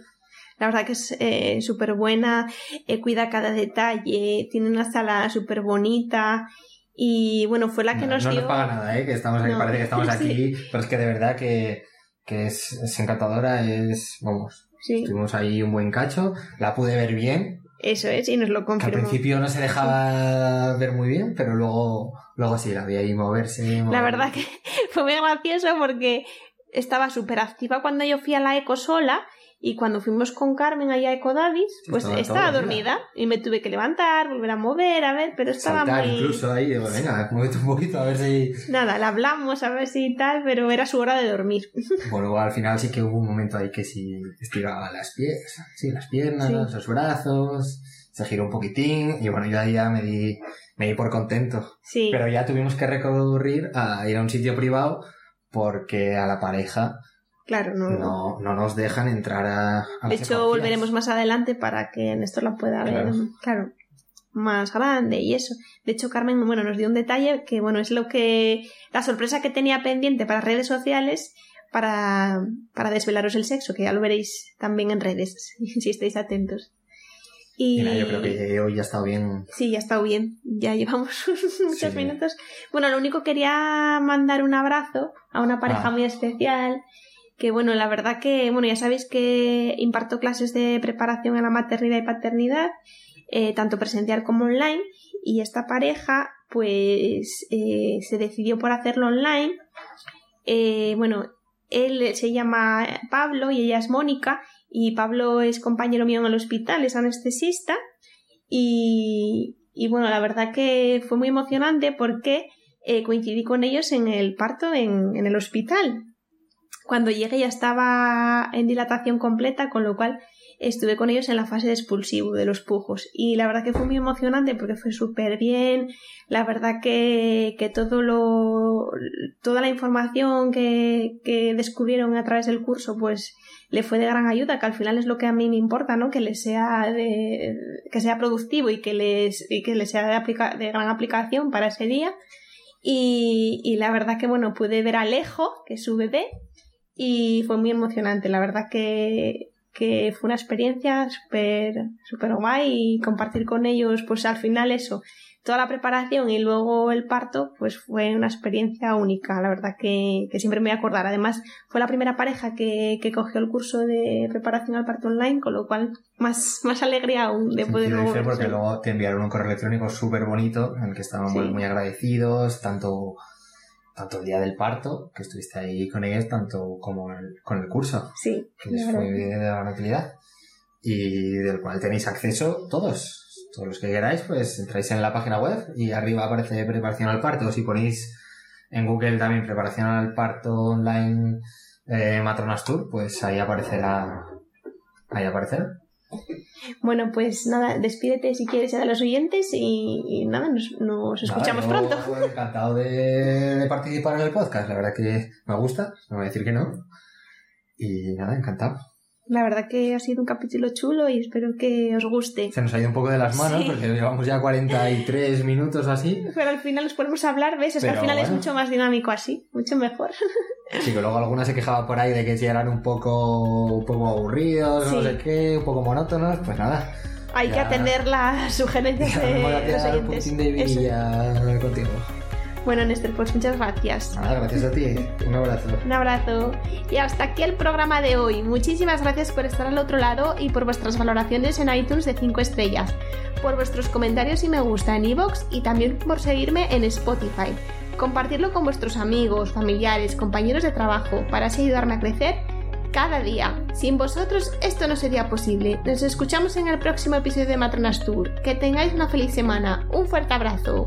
La verdad que es eh, súper buena, eh, cuida cada detalle, tiene una sala súper bonita y bueno, fue la que no nos no dio... nos paga nada, ¿eh? que estamos aquí, No. parece que estamos Sí. aquí, pero es que de verdad que, que es, es encantadora, es, vamos, Sí, estuvimos ahí un buen cacho, la pude ver bien, eso es, y nos lo que al confirmó. principio no se dejaba ver muy bien, pero luego, luego sí, la vi ahí moverse. La mover- verdad que fue muy gracioso porque estaba súper activa cuando yo fui a la eco sola y cuando fuimos con Carmen allá a Ecodadis, Sí, pues estaba dormida y me tuve que levantar, volver a mover, a ver, pero estaba Saltar muy... incluso ahí, digo, venga, muévete un poquito a ver si... Nada, la hablamos a ver si tal, pero era su hora de dormir. Bueno, luego al final sí que hubo un momento ahí que sí estiraba las pies, sí, las piernas, Sí. los brazos, se giró un poquitín y bueno, yo ahí ya me di, me di por contento. Sí. Pero ya tuvimos que recurrir a ir a un sitio privado porque a la pareja Claro, no, no, no nos dejan entrar a, a De hecho, volveremos más adelante para que Néstor la pueda ver, Claro. claro, más grande y eso. De hecho, Carmen, bueno, nos dio un detalle que, bueno, es lo que, la sorpresa que tenía pendiente para redes sociales para, para desvelaros el sexo, que ya lo veréis también en redes, si estáis atentos. Y, yo creo que hoy ya ha estado bien. Sí, ya está bien. Ya llevamos muchos Sí. minutos. Bueno, lo único quería mandar un abrazo a una pareja Ah. muy especial. Que bueno, la verdad que, bueno, ya sabéis que imparto clases de preparación a la maternidad y paternidad. eh, tanto presencial como online, y esta pareja pues eh, se decidió por hacerlo online. Eh, bueno, él se llama Pablo y ella es Mónica, y Pablo es compañero mío en el hospital, es anestesista, y, y bueno, la verdad que fue muy emocionante porque coincidí con ellos en el parto en, en el hospital. Cuando llegué ya estaba en dilatación completa, con lo cual estuve con ellos en la fase de expulsivo de los pujos. Y la verdad que fue muy emocionante porque fue súper bien. La verdad que, que todo lo toda la información que, que descubrieron a través del curso pues le fue de gran ayuda que al final es lo que a mí me importa no que les sea de, que sea productivo y que les y que les sea de, aplica, de gran aplicación para ese día. Y, y la verdad que bueno pude ver a Alejo que es su bebé y fue muy emocionante la verdad que que fue una experiencia súper super guay y compartir con ellos, pues al final eso, toda la preparación y luego el parto, pues fue una experiencia única, la verdad que, que siempre me voy a acordar. Además, fue la primera pareja que, que, cogió el curso de preparación al parto online, con lo cual más, más alegría aún de poder luego... Porque luego te enviaron un correo electrónico súper bonito en el que estaban sí. muy, muy agradecidos, tanto tanto el día del parto, que estuviste ahí con ellos, tanto como el, con el curso. Sí. Que les fue de gran utilidad. Y del cual tenéis acceso todos. Todos los que queráis, pues entráis en la página web y arriba aparece preparación al parto. Si ponéis en Google también preparación al parto online eh, Matronas Tour, pues ahí aparecerá. Ahí aparecerá. Bueno, pues nada, despídete si quieres a los oyentes y, y nada, nos, nos escuchamos nada, pronto. Encantado de, de, participar en el podcast, la verdad que me gusta, no voy a decir que no. Y nada, encantado. La verdad que ha sido un capítulo chulo y espero que os guste. Se nos ha ido un poco de las manos sí. porque llevamos ya 43 minutos así. Pero al final nos ponemos a hablar, ¿ves? Es Pero que al final bueno. es mucho más dinámico así, mucho mejor. Sí, que luego alguna se quejaba por ahí de que si eran un poco, un poco aburridos, sí. no sé qué, un poco monótonos, pues nada. Hay ya, que atender las sugerencias de los oyentes. Un de Eso. contigo. Bueno, Néstor, pues muchas gracias. Nada, gracias a ti. Un abrazo. Un abrazo. Y hasta aquí el programa de hoy. Muchísimas gracias por estar al otro lado y por vuestras valoraciones en iTunes de 5 estrellas, por vuestros comentarios y me gusta en iVoox y también por seguirme en Spotify. Compartirlo con vuestros amigos, familiares, compañeros de trabajo para así ayudarme a crecer cada día. Sin vosotros esto no sería posible. Nos escuchamos en el próximo episodio de Matronas Tour. Que tengáis una feliz semana. Un fuerte abrazo.